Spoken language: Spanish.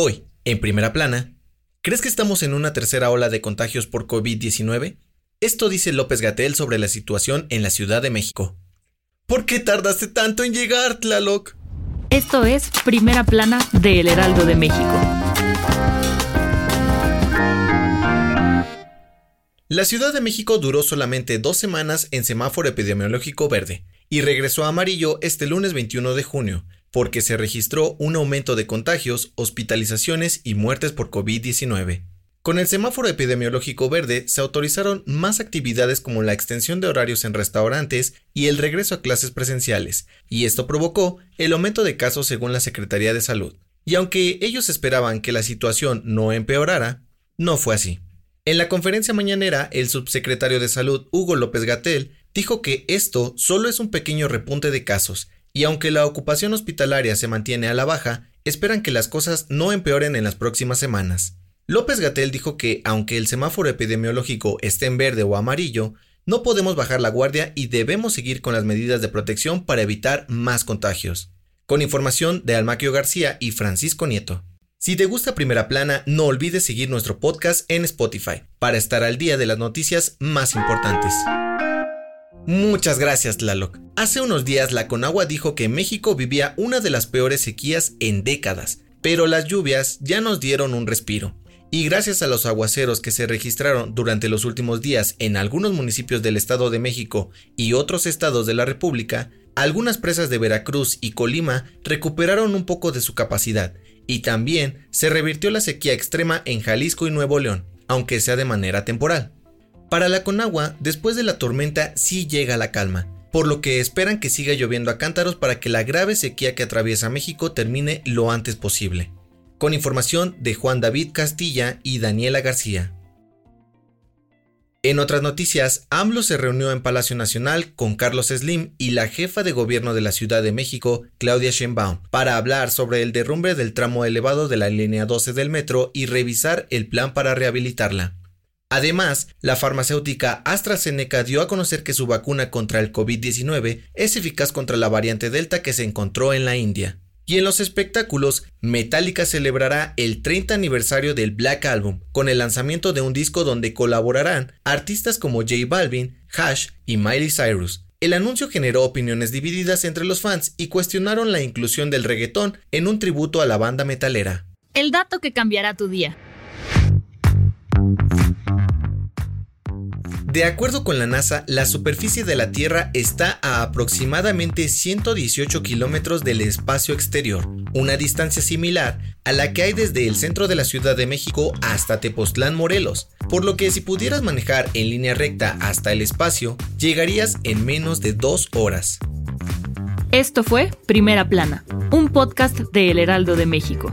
Hoy, en primera plana, ¿crees que estamos en una tercera ola de contagios por COVID-19? Esto dice López Gatel sobre la situación en la Ciudad de México. ¿Por qué tardaste tanto en llegar, Tlaloc? Esto es Primera Plana de El Heraldo de México. La Ciudad de México duró solamente dos semanas en semáforo epidemiológico verde y regresó a amarillo este lunes 21 de junio, porque se registró un aumento de contagios, hospitalizaciones y muertes por COVID-19. Con el semáforo epidemiológico verde se autorizaron más actividades como la extensión de horarios en restaurantes y el regreso a clases presenciales, y esto provocó el aumento de casos según la Secretaría de Salud. Y aunque ellos esperaban que la situación no empeorara, no fue así. En la conferencia mañanera, el subsecretario de Salud, Hugo López Gatel, dijo que esto solo es un pequeño repunte de casos y aunque la ocupación hospitalaria se mantiene a la baja, esperan que las cosas no empeoren en las próximas semanas. López Gatel dijo que, aunque el semáforo epidemiológico esté en verde o amarillo, no podemos bajar la guardia y debemos seguir con las medidas de protección para evitar más contagios. Con información de Almaquio García y Francisco Nieto. Si te gusta Primera Plana, no olvides seguir nuestro podcast en Spotify para estar al día de las noticias más importantes. Muchas gracias, Tlaloc. Hace unos días la Conagua dijo que México vivía una de las peores sequías en décadas, pero las lluvias ya nos dieron un respiro. Y gracias a los aguaceros que se registraron durante los últimos días en algunos municipios del Estado de México y otros estados de la República, algunas presas de Veracruz y Colima recuperaron un poco de su capacidad y también se revirtió la sequía extrema en Jalisco y Nuevo León, aunque sea de manera temporal. Para la Conagua, después de la tormenta sí llega la calma, por lo que esperan que siga lloviendo a cántaros para que la grave sequía que atraviesa México termine lo antes posible. Con información de Juan David Castilla y Daniela García. En otras noticias, AMLO se reunió en Palacio Nacional con Carlos Slim y la jefa de gobierno de la Ciudad de México, Claudia Sheinbaum, para hablar sobre el derrumbe del tramo elevado de la línea 12 del metro y revisar el plan para rehabilitarla. Además, la farmacéutica AstraZeneca dio a conocer que su vacuna contra el COVID-19 es eficaz contra la variante Delta que se encontró en la India. Y en los espectáculos, Metallica celebrará el 30 aniversario del Black Album con el lanzamiento de un disco donde colaborarán artistas como J Balvin, Hash y Miley Cyrus. El anuncio generó opiniones divididas entre los fans y cuestionaron la inclusión del reggaetón en un tributo a la banda metalera. El dato que cambiará tu día. De acuerdo con la NASA, la superficie de la Tierra está a aproximadamente 118 kilómetros del espacio exterior, una distancia similar a la que hay desde el centro de la Ciudad de México hasta Tepoztlán, Morelos, por lo que si pudieras manejar en línea recta hasta el espacio, llegarías en menos de dos horas. Esto fue Primera Plana, un podcast de El Heraldo de México.